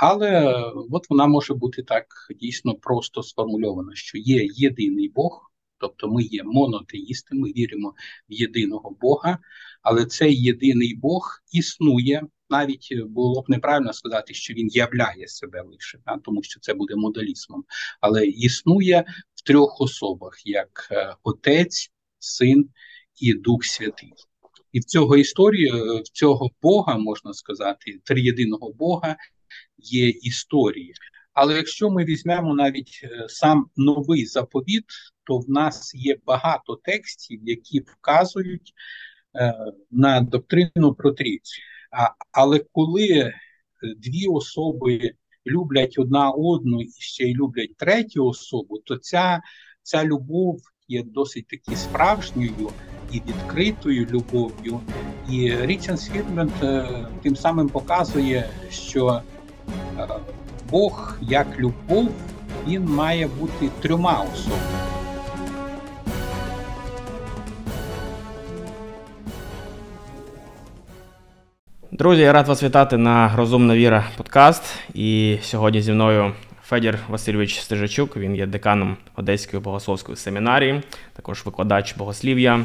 Але от вона може бути так дійсно просто сформульована, що є єдиний Бог, тобто ми є монотеїсти, ми віримо в єдиного Бога, але цей єдиний Бог існує. Навіть було б неправильно сказати, що він являє себе лише, да, тому що це буде модалізмом, але існує в трьох особах: як е, Отець, Син і Дух Святий. І в цього історії, е, в цього Бога можна сказати, триєдиного Бога є історії. Але якщо ми візьмемо навіть е, сам новий заповіт, то в нас є багато текстів, які вказують е, на доктрину про трійцю. Але коли дві особи люблять одна одну і ще й люблять третю особу, то ця, ця любов є досить таки справжньою і відкритою любов'ю. І Річард Світленд тим самим показує, що е, Бог як любов він має бути трьома особами. Друзі, я рад вас вітати на Розумна Віра подкаст. І сьогодні зі мною Федір Васильович Стежачук. Він є деканом Одеської богословської семінарії, також викладач богослів'я.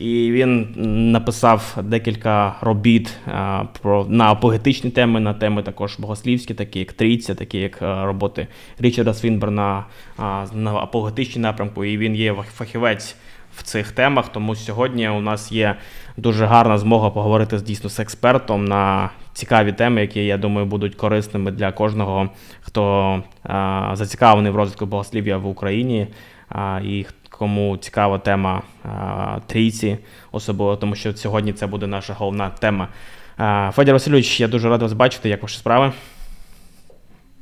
І він написав декілька робіт а, про на апогетичні теми, на теми також богослівські, такі як трійця, такі як а, роботи Річарда Свінберна а, на апогетичні напрямку. І він є фахівець в цих темах. Тому сьогодні у нас є дуже гарна змога поговорити дійсно з експертом на цікаві теми, які я думаю будуть корисними для кожного, хто зацікавлений в розвитку богослів'я в Україні. І кому цікава тема а, трійці, особливо тому, що сьогодні це буде наша головна тема. А, Федір Васильович, я дуже радий вас бачити. Як ваші справи?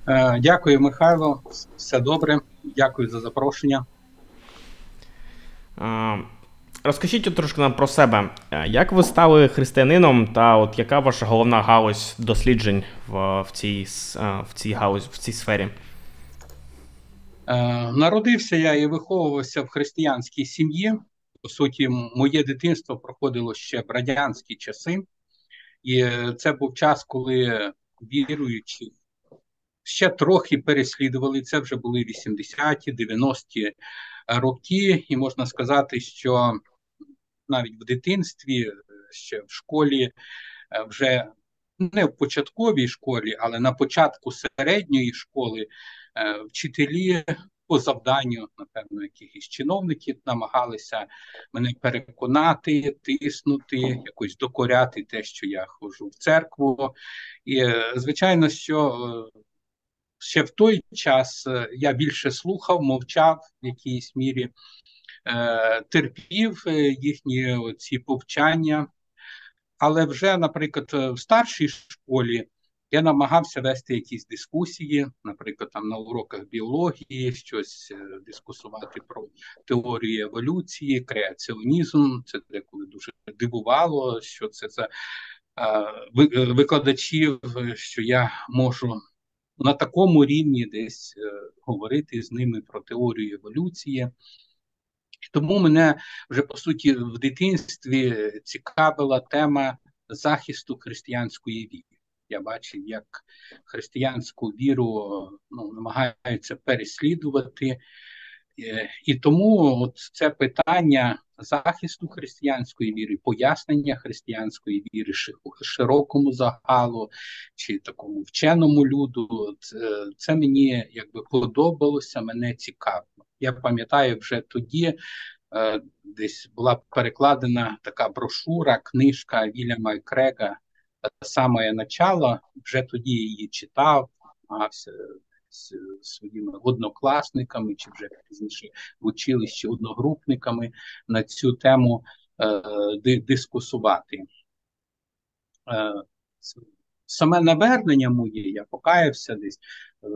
Е, дякую, Михайло. Все добре. Дякую за запрошення. Розкажіть трошки нам про себе. Як ви стали християнином, та от яка ваша головна галузь досліджень в в, цій в цій галузь, в цій сфері? Е, народився я і виховувався в християнській сім'ї. По суті, моє дитинство проходило ще в радянські часи, і це був час, коли віруючі ще трохи переслідували. Це вже були 80-ті, 90-ті роки, і можна сказати, що навіть в дитинстві, ще в школі, е, вже не в початковій школі, але на початку середньої школи е, вчителі по завданню, напевно, якихось чиновників намагалися мене переконати, тиснути, якось докоряти те, що я ходжу в церкву. І е, звичайно, що ще в той час е, я більше слухав, мовчав в якійсь мірі, е, терпів е, їхні ці повчання. Але вже, наприклад, в старшій школі я намагався вести якісь дискусії, наприклад, там на уроках біології, щось дискусувати про теорію еволюції, креаціонізм. Це деколи дуже дивувало, що це за викладачів, що я можу на такому рівні десь е, говорити з ними про теорію еволюції. Тому мене вже по суті в дитинстві цікавила тема захисту християнської віри. Я бачив, як християнську віру ну, намагаються переслідувати. Е, і тому от це питання захисту християнської віри, пояснення християнської віри широкому загалу чи такому вченому люду, це, це мені якби подобалося, мене цікаво. Я пам'ятаю, вже тоді е, десь була перекладена така брошура, книжка Вільяма Крега саме начало, вже тоді її читав, намагався з своїми однокласниками чи вже пізніше в училищі одногрупниками на цю тему е, дискусувати. Е, Саме навернення моє, я покаявся десь, е,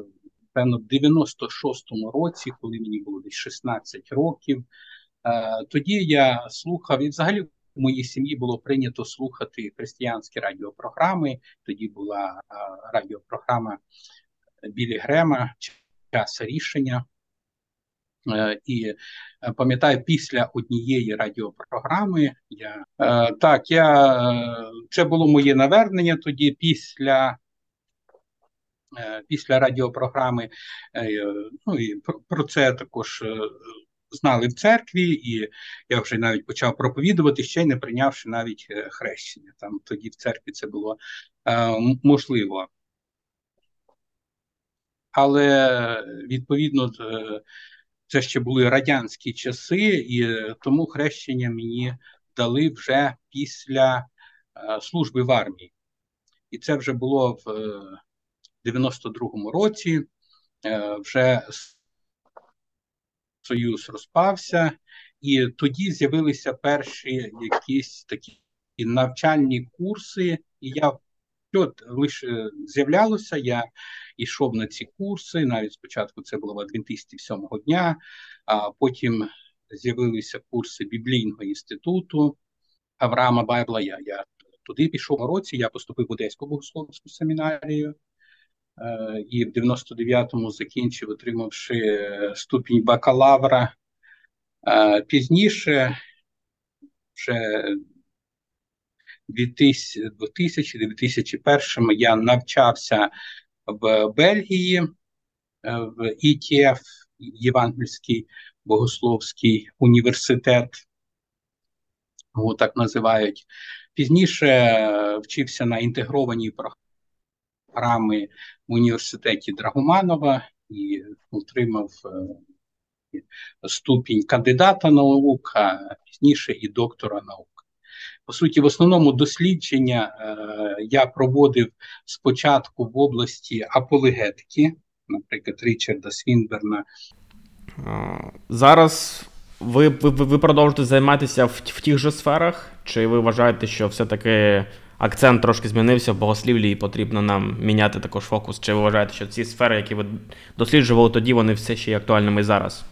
певно, в 96-му році, коли мені було десь 16 років. Е, тоді я слухав, і взагалі в моїй сім'ї було прийнято слухати християнські радіопрограми. Тоді була радіопрограма Білі Грема, час рішення. Е, і е, пам'ятаю, після однієї радіопрограми я е, так, я це було моє навернення тоді. Після після радіопрограми. Ну і про це також знали в церкві, і я вже навіть почав проповідувати, ще не прийнявши навіть хрещення. Там тоді в церкві це було можливо. Але відповідно це ще були радянські часи, і тому хрещення мені дали вже після служби в армії. І це вже було в 92-му році. Вже Союз розпався, і тоді з'явилися перші якісь такі навчальні курси, і я От лише з'являлося, я йшов на ці курси. Навіть спочатку це було в адвентисті сьомого дня, а потім з'явилися курси біблійного інституту Авраама Байбла. Я, я туди пішов у році. Я поступив в Одеську богословську семінарію. Е, і в 99-му закінчив, отримавши ступінь бакалавра. Е, пізніше, вже 2000-2001 я навчався в Бельгії е, в ІТФ, Євангельський богословський університет, його так називають. Пізніше е, вчився на інтегрованій програмі в університеті Драгоманова і отримав е, ступінь кандидата наук, а пізніше і доктора наук. По суті, в основному дослідження е, я проводив спочатку в області апологетики, наприклад, Річарда Свінберна. Зараз ви ви, ви продовжуєте займатися в, в тих же сферах? Чи ви вважаєте, що все-таки акцент трошки змінився в богослівлі і потрібно нам міняти також фокус? Чи ви вважаєте, що ці сфери, які ви досліджували тоді, вони все ще є актуальними і зараз?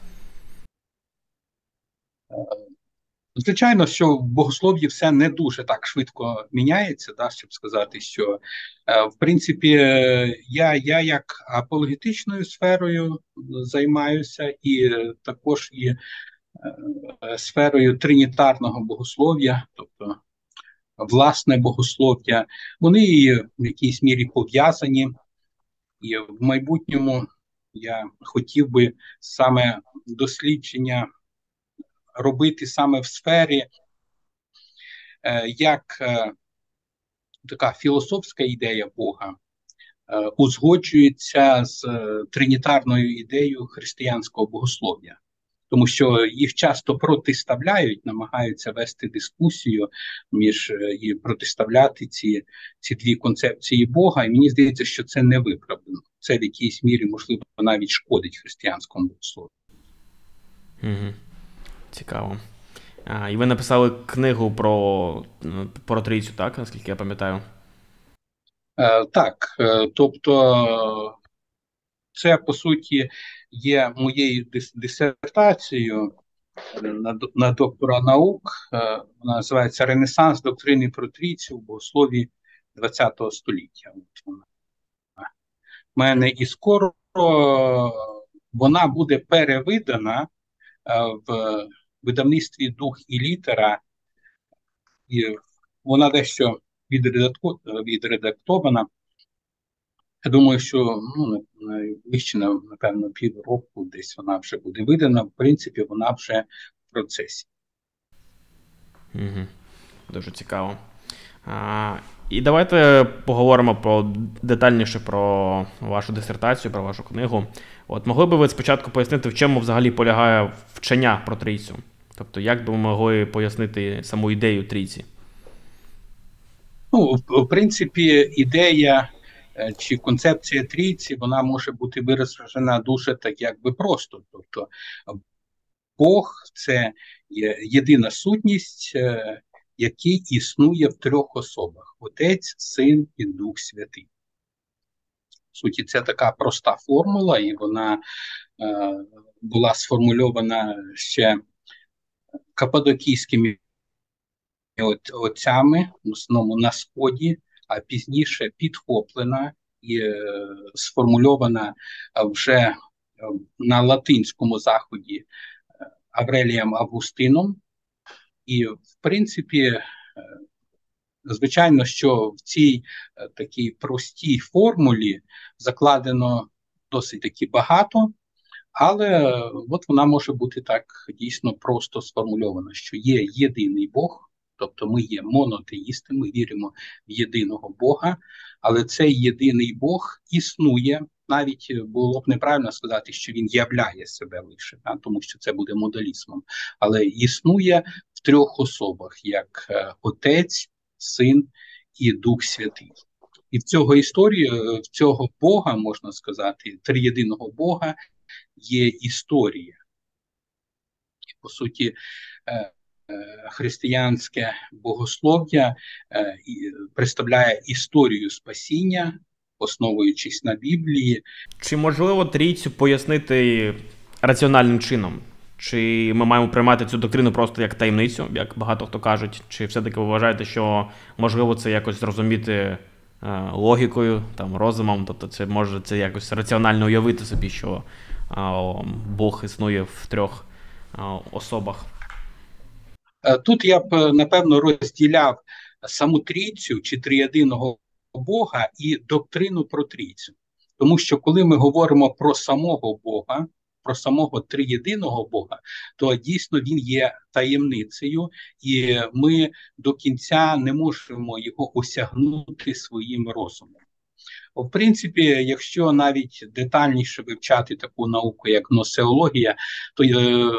Звичайно, що в богослов'ї все не дуже так швидко міняється, да, щоб сказати, що е, в принципі я я як апологетичною сферою займаюся, і також і е, сферою тринітарного богослов'я, тобто власне богослов'я, вони в якійсь мірі пов'язані, і в майбутньому я хотів би саме дослідження робити саме в сфері, е, як е, така філософська ідея Бога е, узгоджується з тринітарною ідеєю християнського богослов'я. Тому що їх часто протиставляють, намагаються вести дискусію між і протиставляти ці ці дві концепції Бога. І мені здається, що це не виправдано. Це в якійсь мірі можливо навіть шкодить християнському богослов'ю. Угу. Цікаво. А, І ви написали книгу про ну, про трійцю, так, наскільки я пам'ятаю? Е, Так. Е, тобто, це по суті є моєю дисертацією на на доктора наук. Е, вона називається Ренесанс доктрини про трійцю в богослові ХХ століття. У мене і скоро вона буде перевидана в видавництві дух і літера, і вона дещо відредактована. Я думаю, що ну, найближче, напевно, півроку десь вона вже буде видана. В принципі, вона вже в процесі. Угу. Дуже цікаво. А, І давайте поговоримо про детальніше про вашу дисертацію, про вашу книгу. От могли би ви спочатку пояснити, в чому взагалі полягає вчення про трійцю? Тобто, як би ви могли пояснити саму ідею трійці? Ну, в принципі, ідея чи концепція трійці, вона може бути виражена дуже так, якби просто. Тобто, Бог це єдина сутність, е, який існує в трьох особах: Отець, Син і Дух Святий. В суті, це така проста формула, і вона е, була сформульована ще кападокійськими отцями, в основному на сході, а пізніше підхоплена і е, сформульована вже е, на латинському заході е, Аврелієм Августином. І, в принципі, Звичайно, що в цій е, такій простій формулі закладено досить таки багато, але от вона може бути так дійсно просто сформульована, що є єдиний Бог, тобто ми є монотеїсти, ми віримо в єдиного Бога, але цей єдиний Бог існує. Навіть було б неправильно сказати, що він являє себе лише, а, тому що це буде моделізмом, але існує в трьох особах: як е, Отець, Син і Дух Святий. І в цього історії, е, в цього Бога, можна сказати, триєдиного Бога є історія. І, по суті, е, е, християнське богослов'я представляє історію спасіння, основуючись на Біблії. Чи можливо трійцю пояснити раціональним чином? Чи ми маємо приймати цю доктрину просто як таємницю, як багато хто кажуть, чи все-таки ви вважаєте, що можливо це якось зрозуміти е, логікою, там, розумом, тобто це може це якось раціонально уявити собі, що е, Бог існує в трьох е, особах? Тут я б напевно розділяв саму трійцю чи триєдиного Бога і доктрину про трійцю. Тому що коли ми говоримо про самого Бога, про самого триєдиного Бога, то дійсно він є таємницею, і ми до кінця не можемо його осягнути своїм розумом. В принципі, якщо навіть детальніше вивчати таку науку, як носеологія, то е,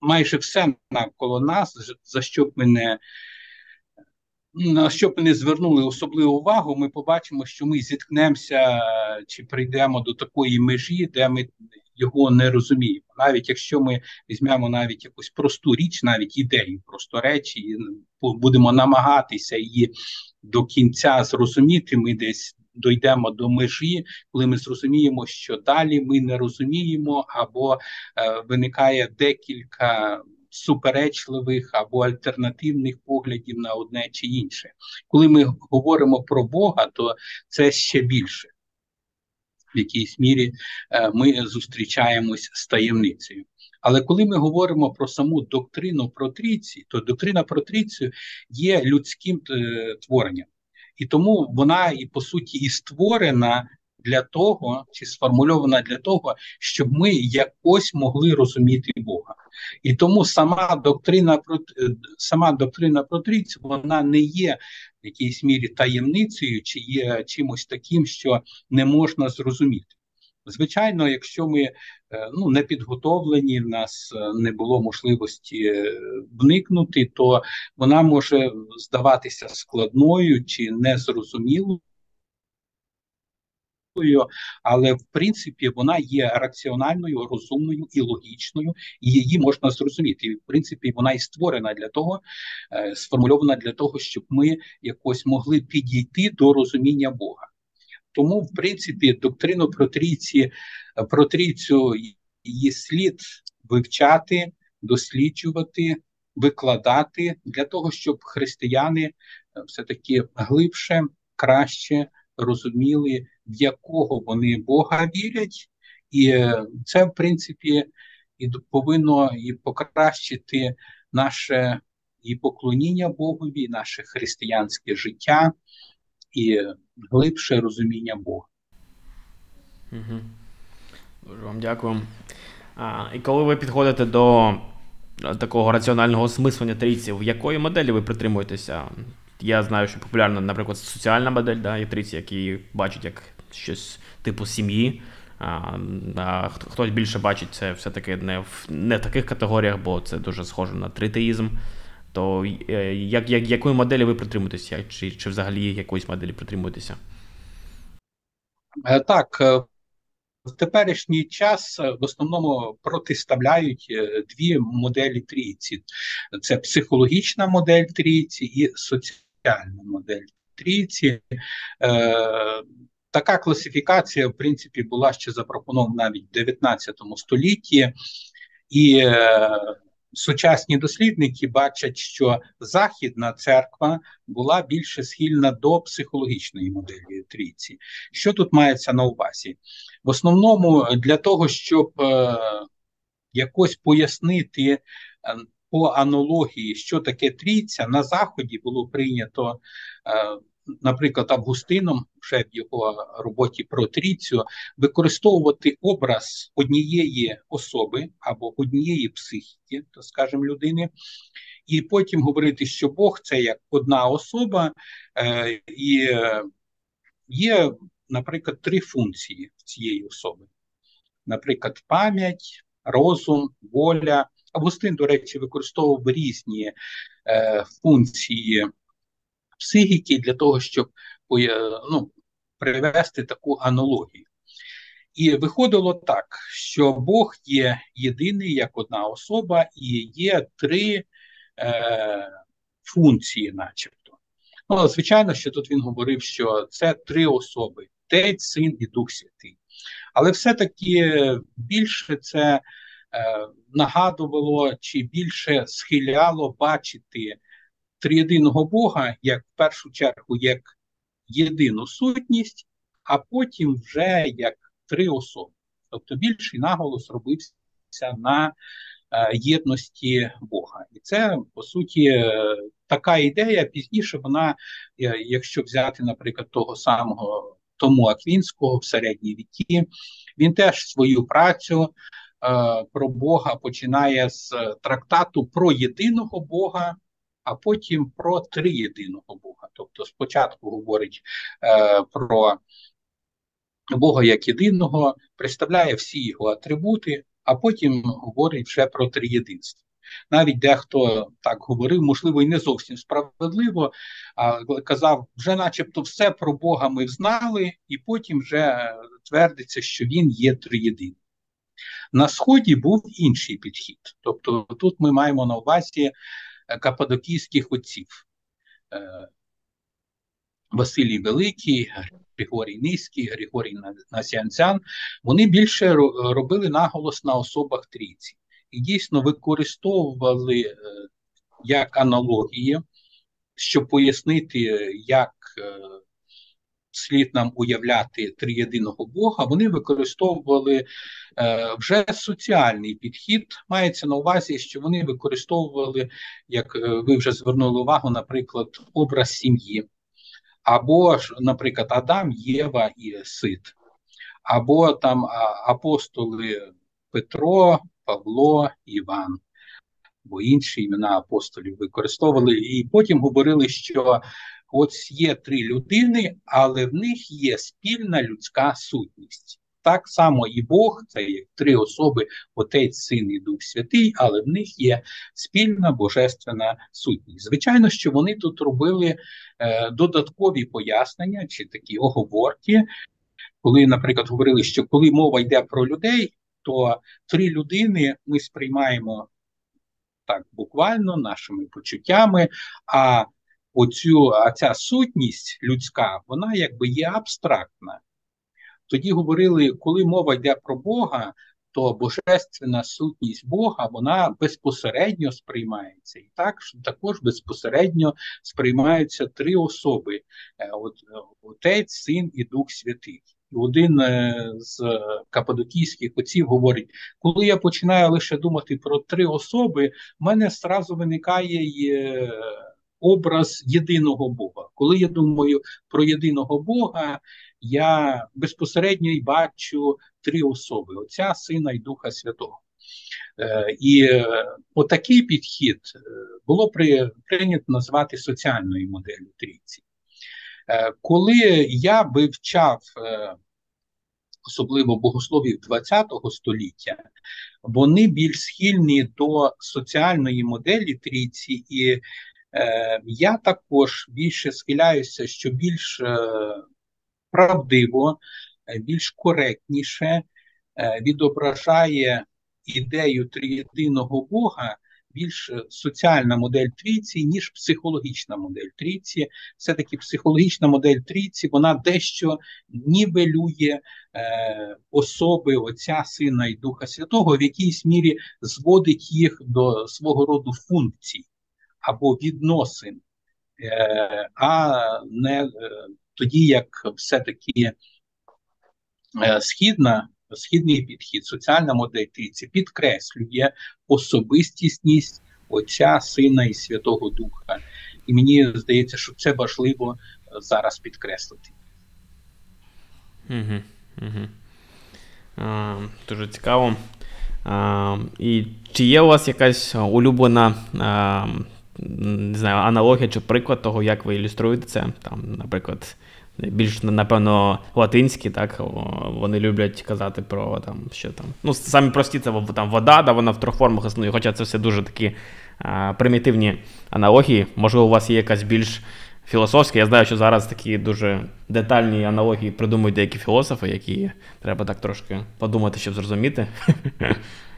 майже все навколо нас, за що б ми не на що б не звернули особливу увагу, ми побачимо, що ми зіткнемося чи прийдемо до такої межі, де ми його не розуміємо. Навіть якщо ми візьмемо навіть якусь просту річ, навіть ідею, просто речі, і будемо намагатися її до кінця зрозуміти, ми десь дійдемо до межі, коли ми зрозуміємо, що далі ми не розуміємо, або е, виникає декілька. Суперечливих або альтернативних поглядів на одне чи інше, коли ми говоримо про Бога, то це ще більше в якійсь мірі е, ми зустрічаємось з таємницею. Але коли ми говоримо про саму доктрину про трійці, то доктрина про трійцю є людським е, творенням, і тому вона і по суті і створена для того, чи сформульована для того, щоб ми якось могли розуміти Бога. І тому сама доктрина про е, сама доктрина про трійцю, вона не є в якійсь мірі таємницею, чи є чимось таким, що не можна зрозуміти. Звичайно, якщо ми е, ну, не підготовлені, в нас е, не було можливості вникнути, то вона може здаватися складною чи незрозумілою але в принципі вона є раціональною, розумною і логічною, і її можна зрозуміти. І в принципі, вона і створена для того, е, сформульована для того, щоб ми якось могли підійти до розуміння Бога. Тому, в принципі, доктрину про трійці, про трійцю її слід вивчати, досліджувати, викладати для того, щоб християни е, все таки глибше, краще розуміли, в якого вони Бога вірять, і е, це, в принципі, і повинно і покращити наше і поклоніння Богові, наше християнське життя і глибше розуміння Бога. Угу. Дуже вам дякую. А, І коли ви підходите до такого раціонального осмислення трійців, в якої моделі ви притримуєтеся? Я знаю, що популярна, наприклад, соціальна модель, да, є трійці, які бачать як щось типу сім'ї. А, а Хтось більше бачить це все-таки не в не в таких категоріях, бо це дуже схоже на тритеїзм. То е, як, як, якої моделі ви притримуєтеся? Чи чи взагалі якоїсь моделі притримуєтеся? Е, так, е, в теперішній час в основному протиставляють дві моделі трійці: це психологічна модель трійці і соціальна модель трійці. Така класифікація, в принципі, була ще запропонована навіть в 19 столітті, і сучасні дослідники бачать, що Західна церква була більше схильна до психологічної моделі трійці. Що тут мається на увазі? В основному для того, щоб е, якось пояснити. Е, по аналогії, що таке трійця, на Заході було прийнято, е, наприклад, Августином, вже в його роботі про трійцю, використовувати образ однієї особи або однієї психіки, то скажімо, людини, і потім говорити, що Бог це як одна особа, е, і є, наприклад, три функції цієї особи. Наприклад, пам'ять, розум, воля. Августин, до речі, використовував різні е, функції психіки для того, щоб ну, привести таку аналогію. І виходило так, що Бог є єдиний як одна особа, і є три е, функції, начебто. Ну, звичайно, що тут він говорив, що це три особи: Отець, Син і Дух Святий. Але все-таки більше це Е, нагадувало чи більше схиляло бачити триєдиного Бога як в першу чергу як єдину сутність, а потім вже як три особи. Тобто більший наголос робився на е, єдності Бога. І це по суті е, така ідея. Пізніше вона, якщо взяти, наприклад, того самого Тому Аквінського в середній віки, він теж свою працю Е, про Бога починає з трактату про єдиного Бога, а потім про триєдиного Бога. Тобто, спочатку говорить е, про Бога як єдиного, представляє всі його атрибути, а потім говорить вже про триєдинство. Навіть дехто так говорив, можливо, і не зовсім справедливо, а казав, вже начебто все про Бога ми знали, і потім вже твердиться, що він є триєдиний. На сході був інший підхід. Тобто, тут ми маємо на увазі кападокійських отців. Е, Василій Великий, Григорій Низький, Григорій Насянцян, вони більше робили наголос на особах трійці і дійсно використовували е, як аналогії, щоб пояснити, як слід нам уявляти триєдиного Бога, вони використовували е, вже соціальний підхід. Мається на увазі, що вони використовували, як е, ви вже звернули увагу, наприклад, образ сім'ї, або ж, наприклад, Адам, Єва і Сид, або там апостоли Петро, Павло, Іван. Бо інші імена апостолів використовували, і потім говорили, що От є три людини, але в них є спільна людська сутність. Так само і Бог, це є три особи, Отець, Син і Дух Святий, але в них є спільна божественна сутність. Звичайно, що вони тут робили е, додаткові пояснення чи такі оговорки, коли, наприклад, говорили, що коли мова йде про людей, то три людини ми сприймаємо так буквально нашими почуттями. а оцю, ця сутність людська, вона якби є абстрактна. Тоді говорили, коли мова йде про Бога, то божественна сутність Бога вона безпосередньо сприймається. І так також безпосередньо сприймаються три особи: е, От, Отець, Син і Дух Святий. Один е, з кападокійських отців говорить: коли я починаю лише думати про три особи, в мене зразу виникає. Образ єдиного Бога. Коли я думаю про єдиного Бога, я безпосередньо й бачу три особи: Отця, Сина і Духа Святого. Е, і е, отакий підхід е, було при, прийнято назвати соціальною моделлю трійці. Коли я вивчав особливо богословів ХХ століття, вони більш схильні до соціальної моделі трійці і Е, я також більше схиляюся, що більш е, правдиво, е, більш коректніше відображає ідею триєдиного Бога. Більш соціальна модель трійці, ніж психологічна модель трійці. Все-таки психологічна модель трійці вона дещо нівелює е, особи Отця, Сина і Духа Святого, в якійсь мірі зводить їх до свого роду функцій або відносин, е, а не е, тоді, як все-таки е, східна. Східний підхід, соціальна модель трійці підкреслює особистісність Отця, Сина і Святого Духа. І мені здається, що це важливо зараз підкреслити. Дуже цікаво. І чи є у вас якась улюблена не знаю, аналогія чи приклад того, як ви ілюструєте це? Там, Наприклад, більш, напевно, латинські, так, вони люблять казати про там, що там. Ну, самі прості це там вода, да, вона в трьох формах існує, хоча це все дуже такі а, примітивні аналогії. Можливо, у вас є якась більш філософська. Я знаю, що зараз такі дуже детальні аналогії придумують деякі філософи, які треба так трошки подумати, щоб зрозуміти.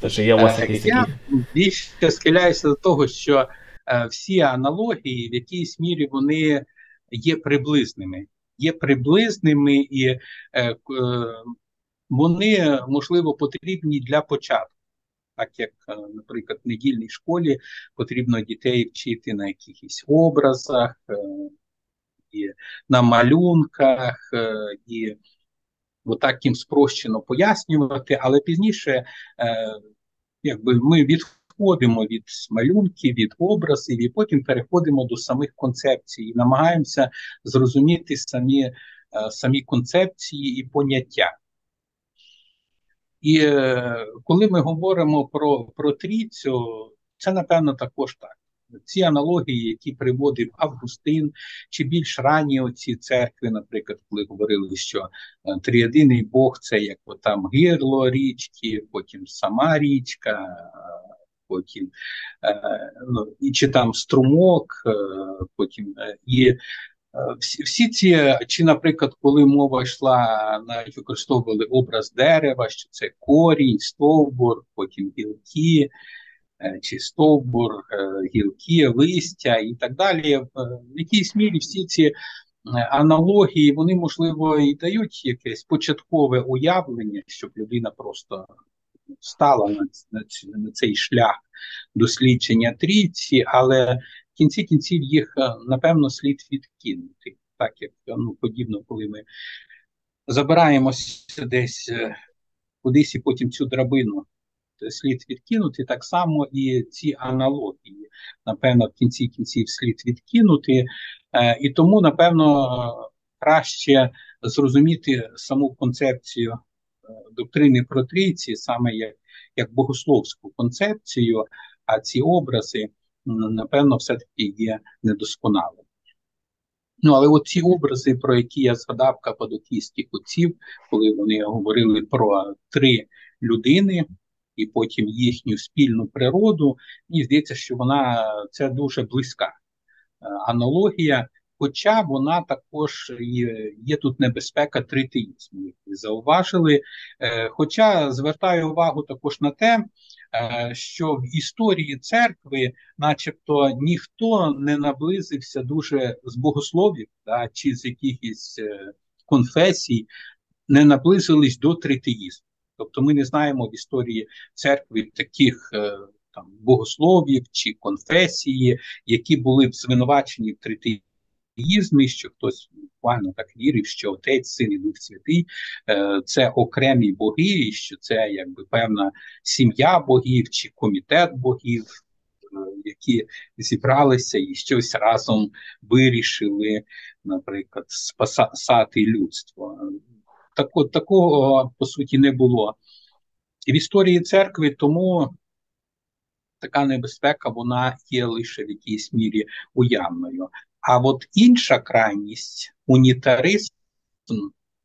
Тож є у вас якісь Я більше схиляюся до того, що е, всі аналогії в якійсь мірі вони є приблизними. Є приблизними і е, е, вони, можливо, потрібні для початку. Так як, е, наприклад, в недільній школі потрібно дітей вчити на якихось образах, е, і на малюнках, е, і отак їм спрощено пояснювати, але пізніше якби ми відходимо від малюнків, від образів, і потім переходимо до самих концепцій і намагаємося зрозуміти самі, самі концепції і поняття. І е, коли ми говоримо про про трійцю, це напевно також так. Ці аналогії, які приводив Августин, чи більш ранні оці церкви, наприклад, коли говорили, що е, трієдиний Бог це як там гирло річки, потім сама річка, потім е, ну, і чи там струмок, е, потім е, і Е, всі всі ці, чи, наприклад, коли мова йшла, навіть використовували образ дерева, що це корінь, стовбур, потім гілки, е, чи стовбур, е, гілки, листя і так далі. В якійсь мірі всі ці аналогії, вони, можливо, і дають якесь початкове уявлення, щоб людина просто стала на, на, на цей шлях дослідження трійці, але в кінці кінців їх, е, напевно, слід відкинути. Так як ну, подібно, коли ми забираємося десь е, кудись і потім цю драбину слід відкинути, так само і ці аналогії, напевно, в кінці кінців слід відкинути. Е, і тому, напевно, краще зрозуміти саму концепцію доктрини про трійці, саме як, як богословську концепцію, а ці образи напевно, все-таки є недосконалим. Ну, але ці образи, про які я згадав кападокійських отців, коли вони говорили про три людини і потім їхню спільну природу, мені здається, що вона це дуже близька е, аналогія, хоча вона також є, є тут небезпека тритеїзму, як ви зауважили. Е, хоча звертаю увагу також на те, Е, що в історії церкви, начебто, ніхто не наблизився дуже з богословів да, чи з якихось конфесій, не наблизились до тритеїзму. Тобто ми не знаємо в історії церкви таких е, там богословів чи конфесії, які були б звинувачені в тритеїзмі ізмі, що хтось буквально так вірив, що Отець, Син і Дух Святий е, це окремі боги, і що це якби певна сім'я богів чи комітет богів, е, які зібралися і щось разом вирішили, наприклад, спасати людство. Так такого по суті не було. В історії церкви тому така небезпека вона є лише в якійсь мірі уявною. А от інша крайність унітаризм,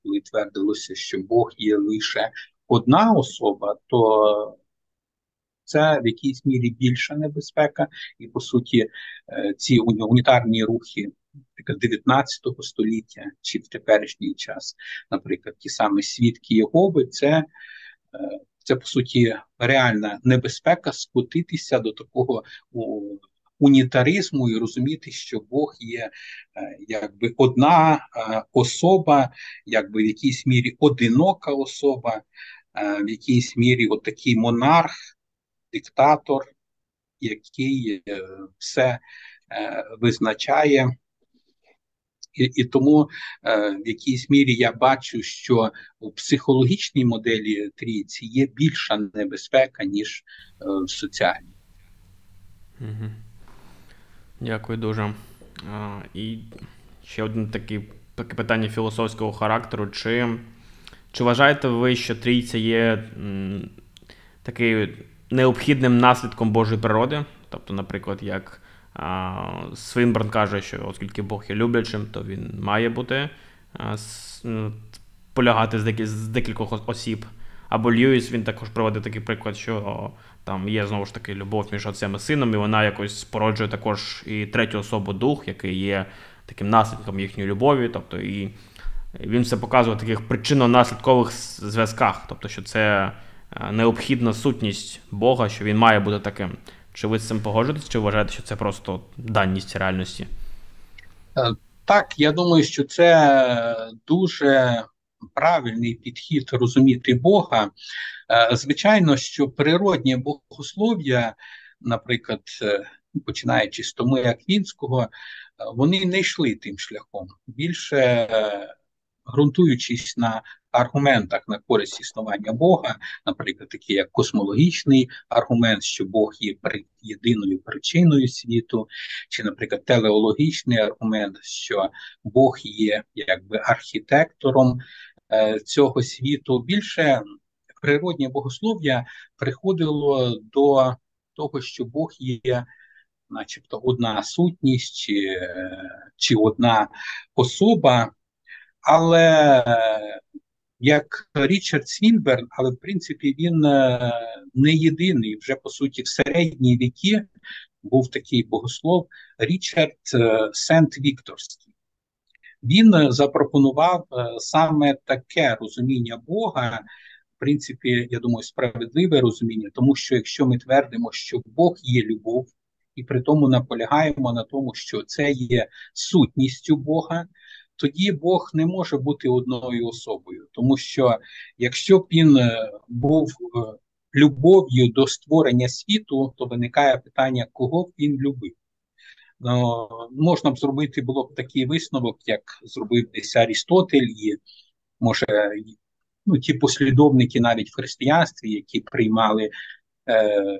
коли твердилося, що Бог є лише одна особа, то це в якійсь мірі більша небезпека, і по суті, е, ці унітарні рухи 19 століття чи в теперішній час, наприклад, ті самі свідки Єгови, це е, це по суті реальна небезпека скотитися до такого унітаризму і розуміти, що Бог є е, якби одна е, особа, якби в якійсь мірі одинока особа, в якійсь мірі от такий монарх, диктатор, який все визначає. І і тому е, в якійсь мірі я бачу, що у психологічній моделі трійці є більша небезпека, ніж е, в соціальній. Угу. Дякую дуже. А, І ще одне таке, питання філософського характеру. Чи чи вважаєте ви, що трійця є таким необхідним наслідком Божої природи? Тобто, наприклад, як Свинберн каже, що оскільки Бог є люблячим, то він має бути ну, полягати з, декількох осіб. Або Льюіс він також проводить такий приклад, що там є знову ж таки любов між отцем і сином, і вона якось породжує також і третю особу дух, який є таким наслідком їхньої любові. Тобто і він все показує в таких причинно-наслідкових зв'язках, тобто, що це е, необхідна сутність Бога, що він має бути таким. Чи ви з цим погоджуєтесь, чи вважаєте, що це просто даність реальності? Е, так, я думаю, що це дуже правильний підхід розуміти Бога. Е, звичайно, що природнє богослов'я, наприклад, е, починаючи з Тому Аквінського, вони не йшли тим шляхом. Більше ґрунтуючись на аргументах на користь існування Бога, наприклад, такий як космологічний аргумент, що Бог є єдиною причиною світу, чи, наприклад, телеологічний аргумент, що Бог є якби архітектором Е, цього світу. Більше природнє богослов'я приходило до того, що Бог є, начебто, одна сутність чи, чи одна особа, але як Річард Свінберн, але в принципі він е, не єдиний. Вже по суті, в середні віки був такий богослов Річард е, Сент Вікторський він е, запропонував саме таке розуміння Бога. В принципі, я думаю, справедливе розуміння, тому що якщо ми твердимо, що Бог є любов, і при тому наполягаємо на тому, що це є сутністю Бога, тоді Бог не може бути одною особою, тому що якщо б він е, був любов'ю до створення світу, то виникає питання, кого б він любив. Ну, можна б зробити було б такий висновок, як зробив десь Арістотель, і може ну, ті послідовники навіть в християнстві, які приймали е,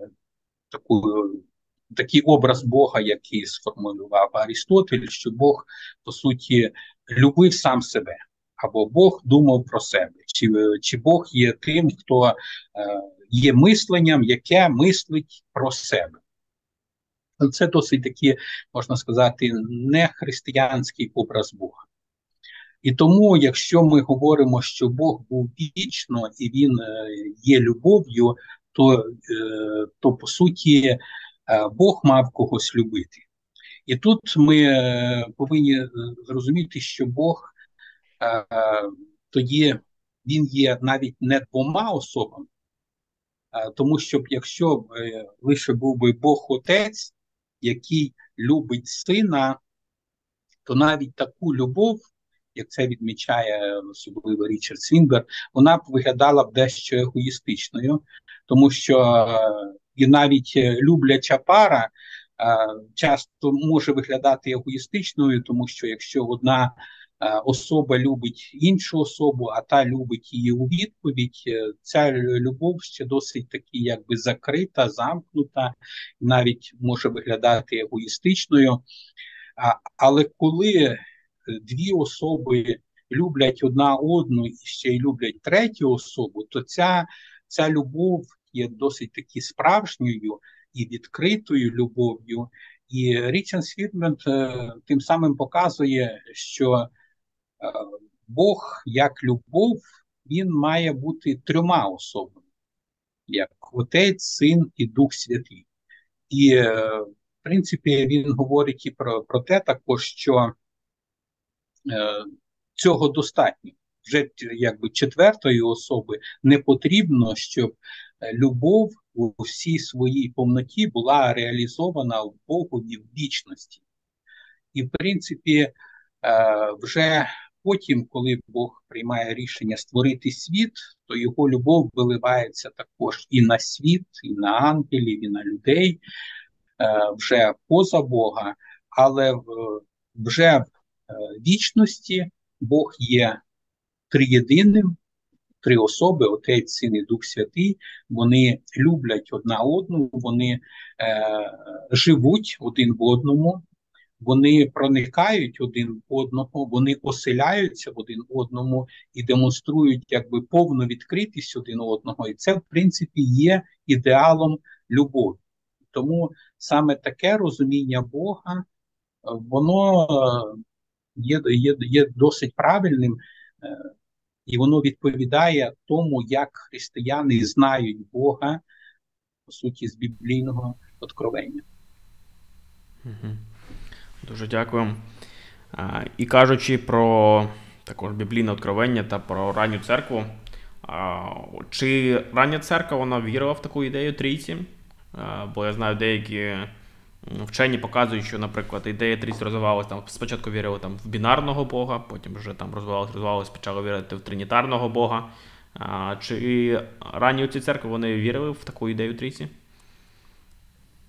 таку, такий образ Бога, який сформулював Арістотель, що Бог по суті любив сам себе, або Бог думав про себе, чи чи Бог є тим, хто е, є мисленням, яке мислить про себе. Це досить такий, можна сказати, не християнський образ Бога. І тому, якщо ми говоримо, що Бог був вічно і Він е, є любов'ю, то, е, то по суті е, Бог мав когось любити. І тут ми повинні зрозуміти, що Бог тоді він є навіть не двома особами, тому що якщо лише був би Бог Отець, який любить сина, то навіть таку любов, як це відмічає особливо Річард Свінбер, вона б виглядала б дещо егоїстичною, тому що е, і навіть любляча пара. Е, часто може виглядати егоїстичною, тому що якщо одна Е, особа любить іншу особу, а та любить її у відповідь. Е, ця любов ще досить таки якби закрита, замкнута, навіть може виглядати егоїстичною. Але коли дві особи люблять одна одну і ще й люблять третю особу, то ця, ця любов є досить таки справжньою і відкритою любов'ю. І Річард Світмент тим самим показує, що Е, Бог як любов, він має бути трьома особами, як Отець, Син і Дух Святий. І, е, в принципі, він говорить і про, про те, також, що е, цього достатньо. Вже якби четвертої особи не потрібно, щоб любов у всій своїй повноті була реалізована в Богові в вічності. І, в принципі, вже потім, коли Бог приймає рішення створити світ, то його любов виливається також і на світ, і на ангелів, і на людей е, вже поза Бога, але вже в е, вічності Бог є триєдиним, три особи: Отець, Син і Дух Святий. Вони люблять одна одну, вони е, живуть один в одному. Вони проникають один в одного, вони оселяються в один одному і демонструють якби повну відкритість один одного, і це в принципі є ідеалом любові. Тому саме таке розуміння Бога, воно є є, є досить правильним, е, і воно відповідає тому, як християни знають Бога, по суті, з біблійного откровення. Дуже дякую. І кажучи про також біблійне откровення та про ранню церкву. Чи рання церква вона вірила в таку ідею трійці? Бо я знаю, деякі вчені показують, що, наприклад, ідея трійці розвивалася там. Спочатку вірили там в бінарного Бога, потім вже там розвивалося, розвивалося, почали вірити в тринітарного Бога. Чи ранні ці церкви вони вірили в таку ідею трійці?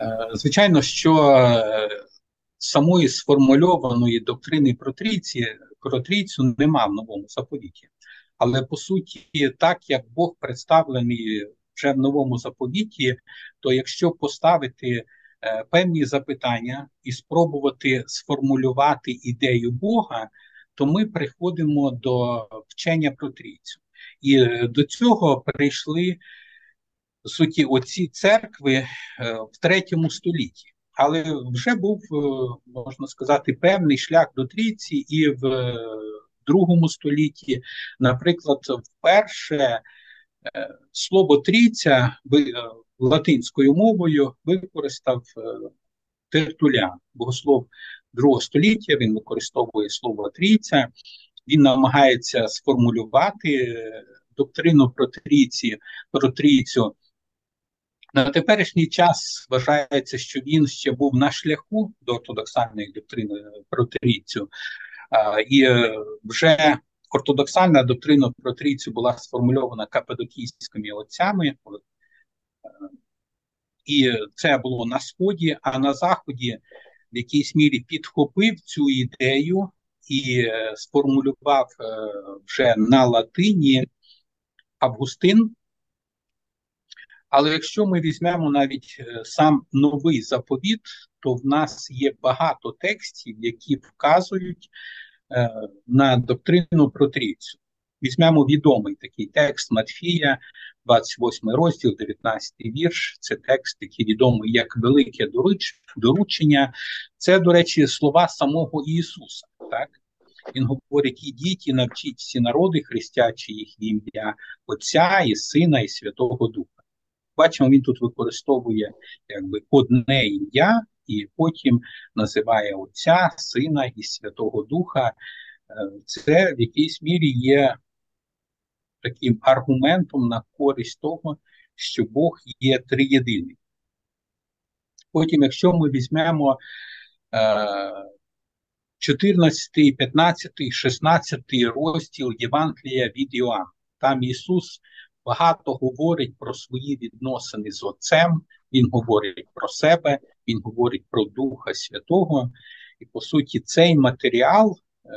Е, звичайно, що е, самої сформульованої доктрини про трійці, про трійцю нема в новому заповіті. Але по суті, так як Бог представлений вже в новому заповіті, то якщо поставити певні запитання і спробувати сформулювати ідею Бога, то ми приходимо до вчення про трійцю. І е, до цього прийшли суті оці церкви е, в третьому столітті. Але вже був, е, можна сказати, певний шлях до трійці і в е, другому столітті, наприклад, вперше е, слово трійця латинською мовою використав Тертулян, богослов другого століття. Він використовує слово трійця, він намагається сформулювати доктрину про трійці, про трійцю. На теперішній час вважається, що він ще був на шляху до ортодоксальної доктрини про трійцю, і е, вже ортодоксальна доктрина про трійцю була сформульована капедокійськими отцями, е, і це було на сході, а на заході в якійсь мірі підхопив цю ідею і е, сформулював вже на латині Августин. Але якщо ми візьмемо навіть е, сам новий заповіт, то в нас є багато текстів, які вказують е, на доктрину про трійцю. Візьмемо відомий такий текст Матфія, 28 розділ, 19 вірш. Це текст, який відомий як велике доручення. Це, до речі, слова самого Ісуса. Так? Він говорить: ідіть і навчіть всі народи, хрестячи їх в ім'я Отця і Сина, і Святого Духа. Бачимо, він тут використовує якби одне ім'я, і потім називає Отця, Сина і Святого Духа. Е, це в якійсь мірі є таким аргументом на користь того, що Бог є триєдиний. Потім, якщо ми візьмемо 14, 15, 16 розділ Євангелія від Іоанна, там Ісус багато говорить про свої відносини з Отцем, Він говорить про себе, Він говорить про Духа Святого. І по суті, цей матеріал е,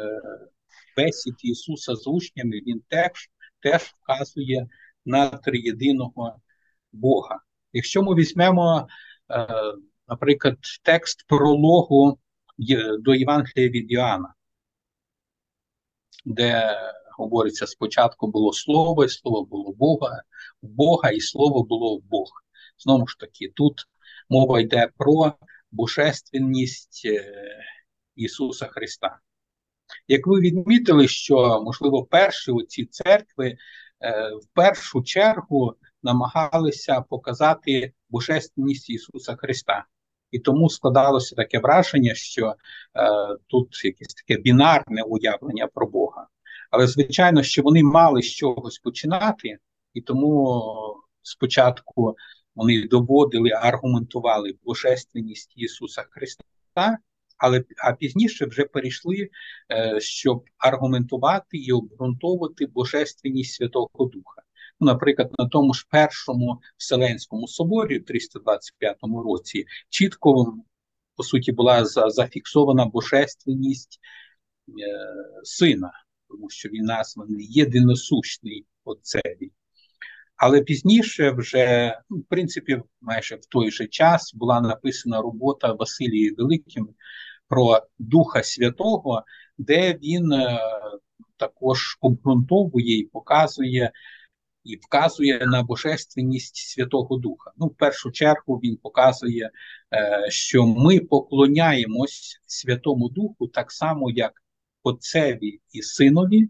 бесід Ісуса з учнями, він теж, теж вказує на триєдиного Бога. Якщо ми візьмемо, е, наприклад, текст прологу до Євангелія від Іоанна, де говориться, спочатку було слово, і слово було Бога, Бога, і слово було Бог. Знову ж таки, тут мова йде про божественність е, Ісуса Христа. Як ви відмітили, що, можливо, перші оці церкви е, в першу чергу намагалися показати божественність Ісуса Христа. І тому складалося таке враження, що е, тут якесь таке бінарне уявлення про Бога. Але звичайно, що вони мали з чогось починати, і тому спочатку вони доводили, аргументували божественність Ісуса Христа, але а пізніше вже перейшли, е, щоб аргументувати і обґрунтовувати божественність Святого Духа. Ну, Наприклад, на тому ж першому Вселенському соборі в 325 році чітко по суті була зафіксована божественність е, сина тому що він названий єдиносущний отцеві. Але пізніше, вже, ну, в принципі, майже в той же час була написана робота Василії Великим про Духа Святого, де він е, також обґрунтовує і показує і вказує на божественність Святого Духа. Ну, в першу чергу він показує, е, що ми поклоняємось Святому Духу так само, як Отцеві і Синові,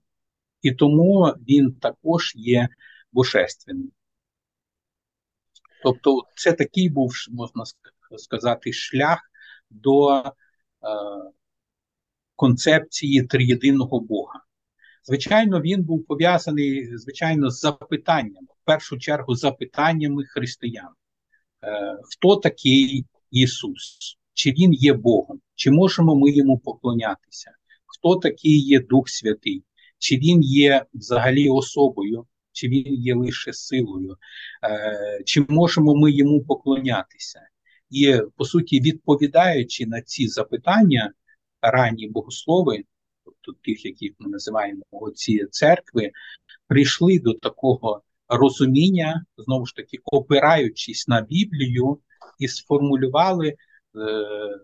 і тому він також є божественним. Тобто, це такий був, можна сказати, шлях до е, концепції триєдиного Бога. Звичайно, він був пов'язаний, звичайно, з запитанням, в першу чергу, запитаннями християн. Е, Хто такий Ісус? Чи Він є Богом? Чи можемо ми йому поклонятися? Хто такий є Дух Святий? Чи Він є взагалі особою, чи він є лише силою? Е, Чи можемо ми йому поклонятися? І, по суті, відповідаючи на ці запитання, ранні богослови тобто тих, яких ми називаємо ці церкви, прийшли до такого розуміння, знову ж таки, опираючись на Біблію, і сформулювали е,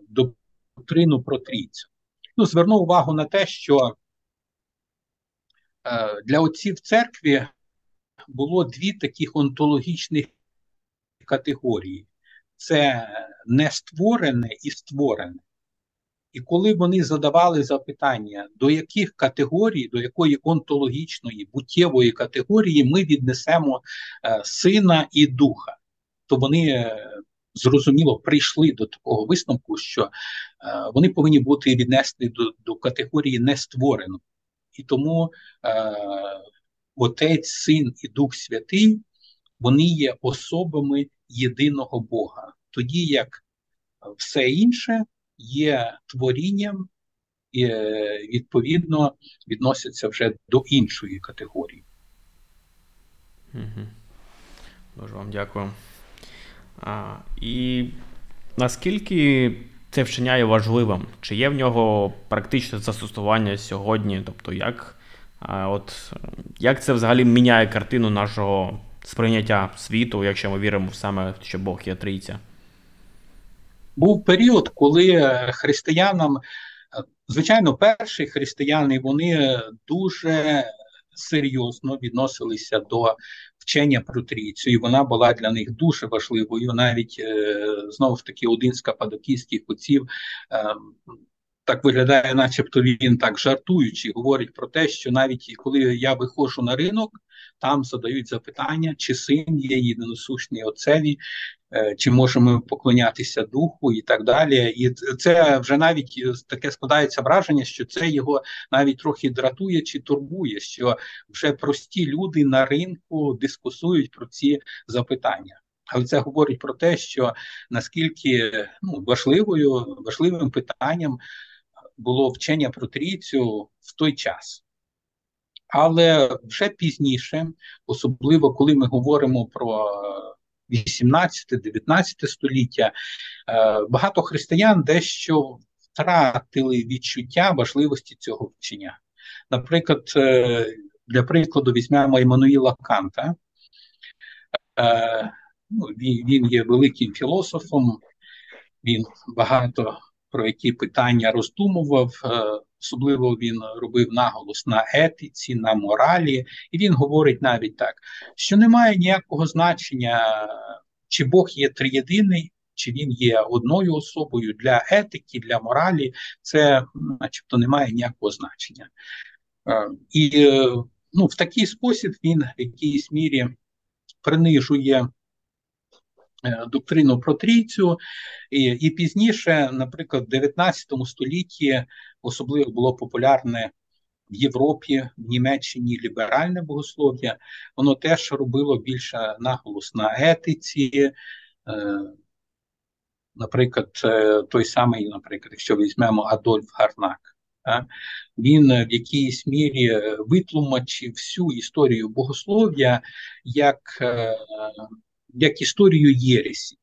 доктрину про трійцю. Ну, Звернув увагу на те, що е, для отців церкві було дві таких онтологічних категорії: це нестворене і створене. І коли вони задавали запитання, до яких категорій, до якої онтологічної буттєвої категорії ми віднесемо е, сина і духа, то вони е, зрозуміло прийшли до такого висновку, що е, вони повинні бути віднесені до до категорії нестворено. І тому е, Отець, Син і Дух Святий вони є особами єдиного Бога, тоді як все інше є творінням і е, відповідно відносяться вже до іншої категорії. Угу. Дуже вам дякую. А, І наскільки це вчення важливим? Чи є в нього практичне застосування сьогодні? Тобто, як от, як це взагалі міняє картину нашого сприйняття світу, якщо ми віримо в саме, що Бог є трійця? був період, коли християнам, звичайно, перші християни вони дуже серйозно відносилися до вчення про трійцю, і вона була для них дуже важливою. Навіть е, знову ж таки, один з кападокійських отців е, так виглядає, начебто він так жартуючи, говорить про те, що навіть коли я виходжу на ринок, там задають запитання, чи син є єдиносушний отцеві, е, чи можемо поклонятися духу і так далі. І це вже навіть таке складається враження, що це його навіть трохи дратує чи турбує, що вже прості люди на ринку дискусують про ці запитання. Але це говорить про те, що наскільки ну, важливою важливим питанням було вчення про трійцю в той час. Але вже пізніше, особливо коли ми говоримо про 18-19 століття, е, багато християн дещо втратили відчуття важливості цього вчення. Наприклад, е, для прикладу, візьмемо Еммануїла Канта. Е, ну, він є великим філософом, він багато про які питання роздумував. Е, особливо він робив наголос на етиці, на моралі, і він говорить навіть так, що немає ніякого значення, чи Бог є триєдиний, чи він є одною особою для етики, для моралі, це, начебто, не має ніякого значення. Е, і е, ну, в такий спосіб він в якійсь мірі принижує доктрину про трійцю, і і пізніше, наприклад, в 19 столітті особливо було популярне в Європі, в Німеччині ліберальне богослов'я, воно теж робило більше наголос на етиці. Е, наприклад, е, той самий, наприклад, якщо візьмемо Адольф Гарнак, він в якійсь мірі витлумачив всю історію богослов'я як як історію Єресі.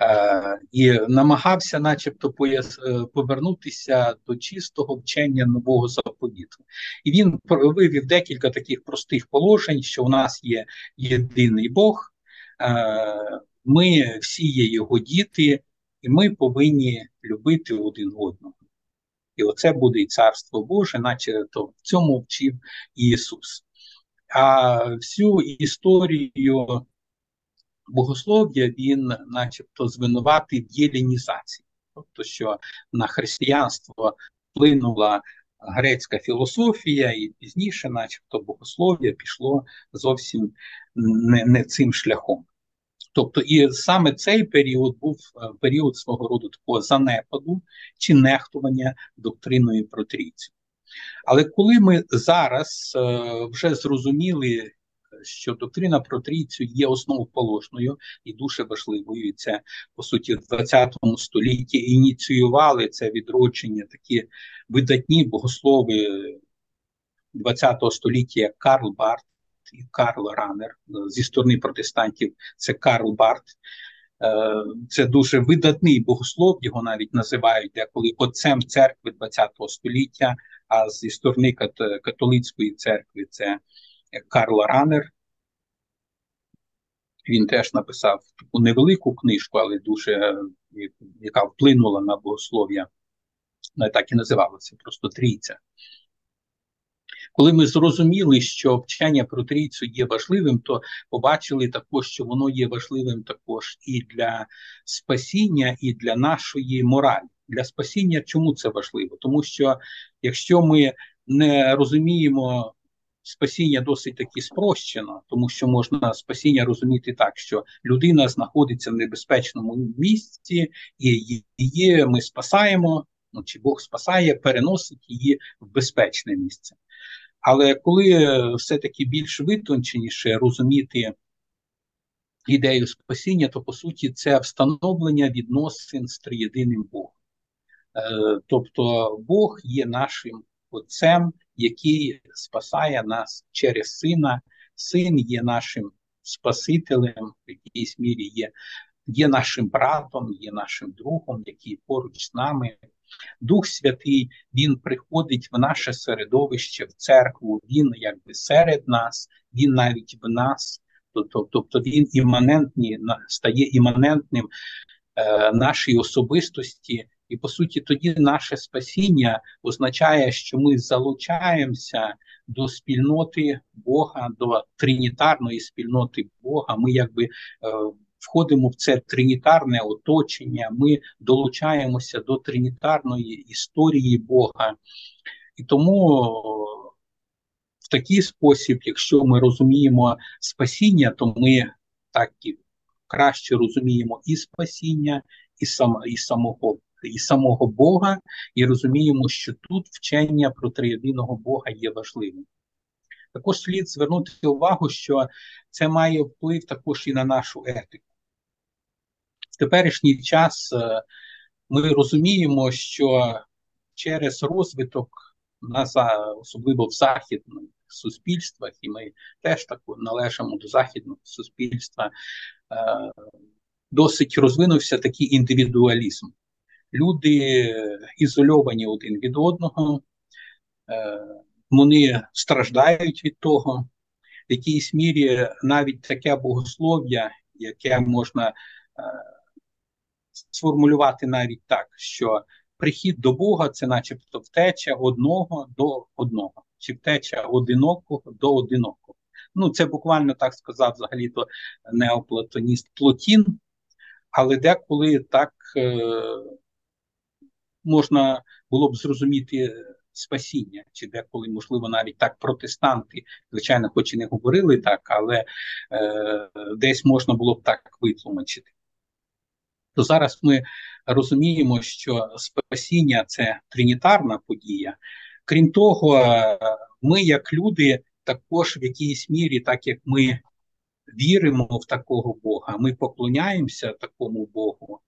Е, і намагався, начебто, пояс, е, повернутися до чистого вчення нового заповіту. І він вивів декілька таких простих положень, що у нас є єдиний Бог, е, ми всі є його діти, і ми повинні любити один одного. І оце буде і царство Боже, наче то в цьому вчив Ісус. А всю історію богослов'я він, начебто, звинуватив єлінізації, тобто, що на християнство вплинула грецька філософія, і пізніше, начебто, богослов'я пішло зовсім не, не цим шляхом. Тобто, і саме цей період був е, період свого роду такого занепаду чи нехтування доктриною про трійцю. Але коли ми зараз е, вже зрозуміли, що доктрина про трійцю є основоположною і дуже важливою, і це по суті в 20 столітті ініціювали це відродження такі видатні богослови 20 століття, як Карл Барт і Карл Ранер зі сторони протестантів. Це Карл Барт. Е, це дуже видатний богослов, його навіть називають деколи отцем церкви ХХ століття, а зі сторони католицької церкви це Карл Ранер. Він теж написав таку невелику книжку, але дуже яка вплинула на богослов'я. Ну, так і називалося, просто трійця. Коли ми зрозуміли, що вчення про трійцю є важливим, то побачили також, що воно є важливим також і для спасіння, і для нашої моралі. Для спасіння чому це важливо? Тому що якщо ми не розуміємо спасіння досить таки спрощено, тому що можна спасіння розуміти так, що людина знаходиться в небезпечному місці, і її ми спасаємо, ну чи Бог спасає, переносить її в безпечне місце. Але коли все-таки більш витонченіше розуміти ідею спасіння, то по суті це встановлення відносин з триєдиним Богом. Е, тобто Бог є нашим Отцем, який спасає нас через Сина. Син є нашим Спасителем, в якійсь мірі є, є нашим братом, є нашим другом, який поруч з нами. Дух Святий, Він приходить в наше середовище, в церкву, Він якби серед нас, Він навіть в нас, тобто Він іманентний, стає іманентним е, нашій особистості. І по суті, тоді наше спасіння означає, що ми залучаємося до спільноти Бога, до тринітарної спільноти Бога. Ми якби е, входимо в це тринітарне оточення, ми долучаємося до тринітарної історії Бога. І тому в такий спосіб, якщо ми розуміємо спасіння, то ми так і краще розуміємо і спасіння, і сам, і самого і самого Бога, і розуміємо, що тут вчення про триєдиного Бога є важливим. Також слід звернути увагу, що це має вплив також і на нашу етику. В теперішній час е, ми розуміємо, що через розвиток нас, особливо в західних суспільствах, і ми теж так належимо до західного суспільства, е, досить розвинувся такий індивідуалізм люди ізольовані один від одного, е, вони страждають від того. В якійсь мірі навіть таке богослов'я, яке можна е, сформулювати навіть так, що прихід до Бога це, начебто, втеча одного до одного, чи втеча одинокого до одинокого. Ну, це буквально так сказав взагалі то неоплатоніст Плотін, але деколи так е, можна було б зрозуміти спасіння, чи деколи, можливо, навіть так протестанти, звичайно, хоч і не говорили так, але е, десь можна було б так витлумачити. То зараз ми розуміємо, що спасіння це тринітарна подія. Крім того, ми, як люди, також в якійсь мірі, так як ми віримо в такого Бога, ми поклоняємося такому Богу,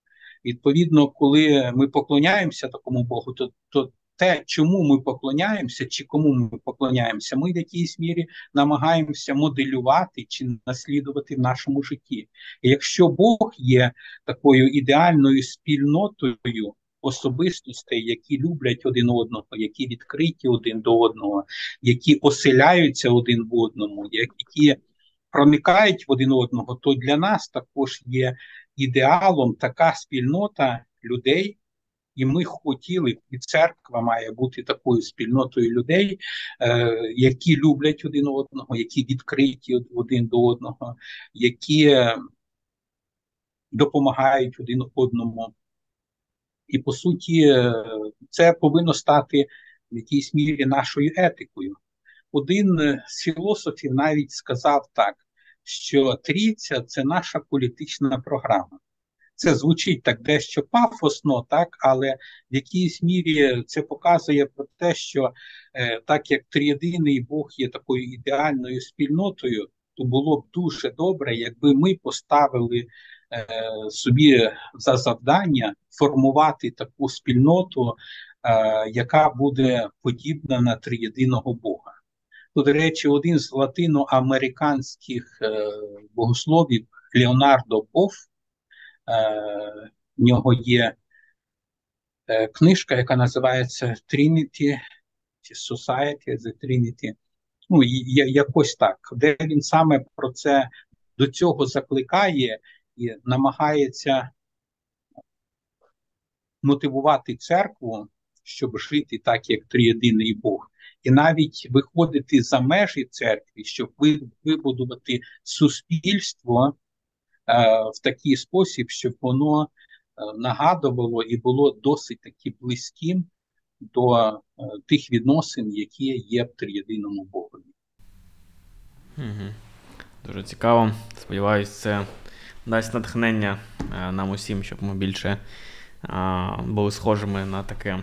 Відповідно, коли ми поклоняємося такому Богу, то то те, чому ми поклоняємося, чи кому ми поклоняємося, ми в якійсь мірі намагаємося моделювати чи наслідувати в нашому житті. І якщо Бог є такою ідеальною спільнотою особистостей, які люблять один одного, які відкриті один до одного, які оселяються один в одному, які проникають в один одного, то для нас також є ідеалом така спільнота людей. І ми хотіли, і церква має бути такою спільнотою людей, е, які люблять один одного, які відкриті один до одного, які допомагають один одному. І по суті, е, це повинно стати в якійсь мірі нашою етикою. Один з філософів навіть сказав так, що трійця це наша політична програма. Це звучить так дещо пафосно, так, але в якійсь мірі це показує про те, що е, так як триєдиний Бог є такою ідеальною спільнотою, то було б дуже добре, якби ми поставили е, собі за завдання формувати таку спільноту, е, яка буде подібна на триєдиного Бога. До речі, один з латиноамериканських е, богословів Леонардо Поф, е, в нього є е, книжка, яка називається Trinity Society, The Trinity. Ну, якось так, де він саме про це до цього закликає і намагається мотивувати церкву, щоб жити так, як триєдиний Бог і навіть виходити за межі церкви, щоб вибудувати суспільство е, в такий спосіб, щоб воно е, нагадувало і було досить таки близьким до е, тих відносин, які є в триєдиному Богові. Угу. Дуже цікаво. Сподіваюсь, це дасть натхнення нам усім, щоб ми більше були схожими на таке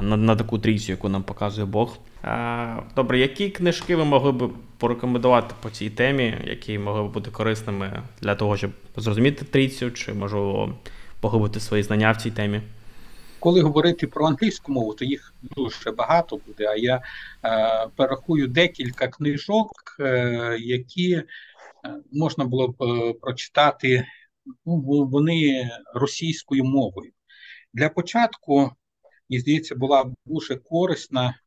на на таку трійцю, яку нам показує Бог. Добре, які книжки ви могли б порекомендувати по цій темі, які могли б бути корисними для того, щоб зрозуміти трійцю, чи можливо поглибити свої знання в цій темі? Коли говорити про англійську мову, то їх дуже багато буде. А я е, перерахую декілька книжок, е, які е, можна було б е, прочитати. Ну, вони російською мовою. Для початку і здається, була дуже корисна,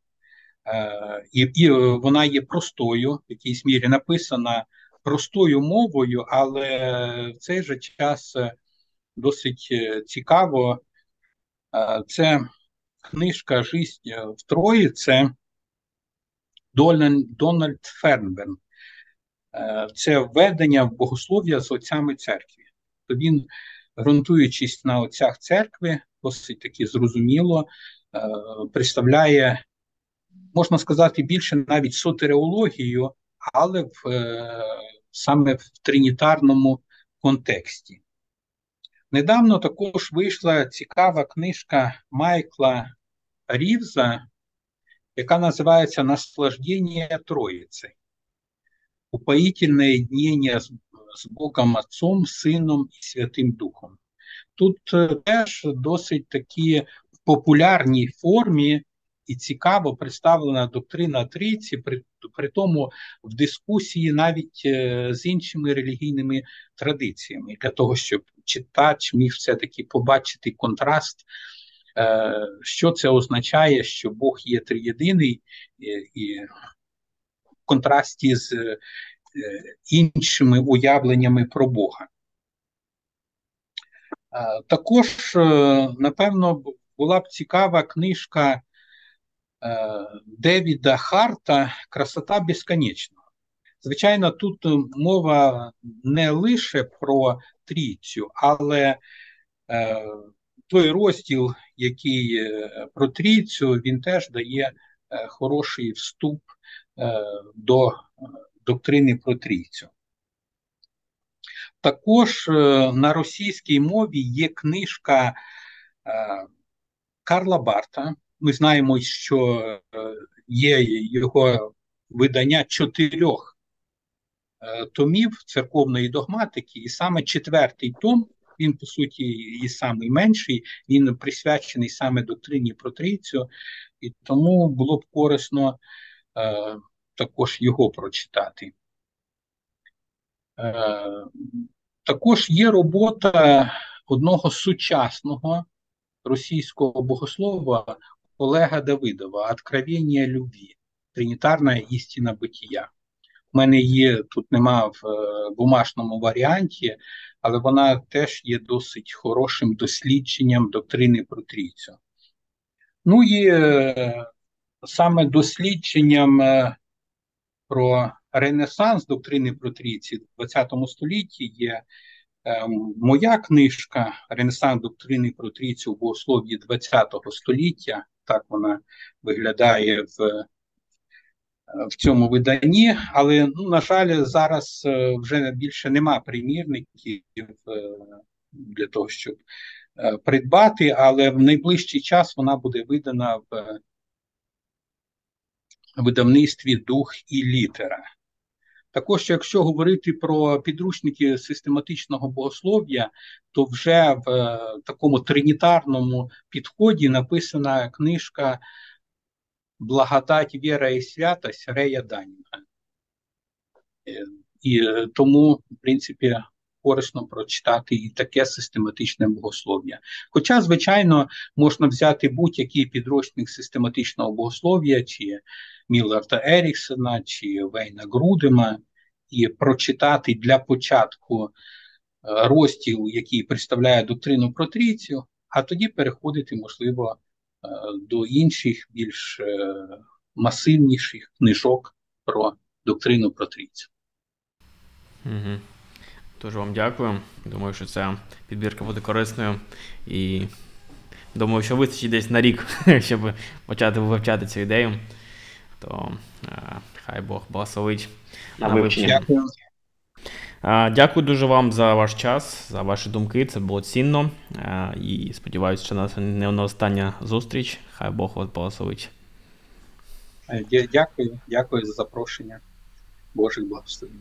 е, і і вона є простою, в якійсь мірі написана простою мовою, але в цей же час е, досить е, цікаво. Це книжка Жисть в Трої, це Дональд Фернбен. Це введення в богослов'я з отцями церкви. То він, ґрунтуючись на отцях церкви, досить таки зрозуміло е, представляє, можна сказати, більше навіть сотереологію, але в, е, саме в тринітарному контексті. Недавно також вийшла цікава книжка Майкла Рівза, яка називається Наслаждення Троїці. Упоїтельне єднання з Богом Отцом, Сином і Святим Духом. Тут е, теж досить такі в популярній формі і цікаво представлена доктрина трійці, при, при тому в дискусії навіть е, з іншими релігійними традиціями, для того, щоб читач міг все-таки побачити контраст. Е, що це означає, що Бог є триєдиний і в контрасті з іншими уявленнями про Бога? Е, також, е, напевно, була б цікава книжка е, Девіда Харта Красота безконечного. Звичайно, тут мова не лише про трійцю, але той розділ, який про трійцю, він теж дає хороший вступ до доктрини про трійцю. Також е, на російській мові є книжка е, Карла Барта. Ми знаємо, що е, є його видання чотирьох томів церковної догматики, і саме четвертий том він по суті і самий менший, він присвячений саме доктрині про трійцю, і тому було б корисно також його прочитати. Е, також є робота одного сучасного російського богослова Олега Давидова «Откровення любві. Тринітарна істина битія. У мене є тут нема в е, бумажному варіанті, але вона теж є досить хорошим дослідженням доктрини про трійцю. Ну і е, саме дослідженням про Ренесанс доктрини про трійці в ХХ столітті є моя книжка Ренесанс доктрини про трійцю в богослов'ї ХХ століття. Так вона виглядає в в цьому виданні, але ну, на жаль, зараз е, вже більше нема примірників е, для того, щоб е, придбати, але в найближчий час вона буде видана в видавництві дух і літера. Також, якщо говорити про підручники систематичного богослов'я, то вже в такому тринітарному підході написана книжка благодать, віра і святость Рея Данінга. Е, і е, тому, в принципі, корисно прочитати і таке систематичне богослов'я. Хоча, звичайно, можна взяти будь-який підручник систематичного богослов'я, чи Мілларда Еріксона, чи Вейна Грудема, і прочитати для початку е, розділ, який представляє доктрину про трійцю, а тоді переходити, можливо, Е, до інших більш е, масивніших книжок про доктрину про трійцю. Угу. Дуже вам дякую. Думаю, що ця підбірка буде корисною і думаю, що вистачить десь на рік, щоб почати вивчати цю ідею. То е, хай Бог благословить на вивчення. Дякую. Дуже вам за ваш час, за ваші думки. Це було цінно. І сподіваюся, що нас не на остання зустріч. Хай Бог вас благословить. Дякую, дякую за запрошення. Божих благословень.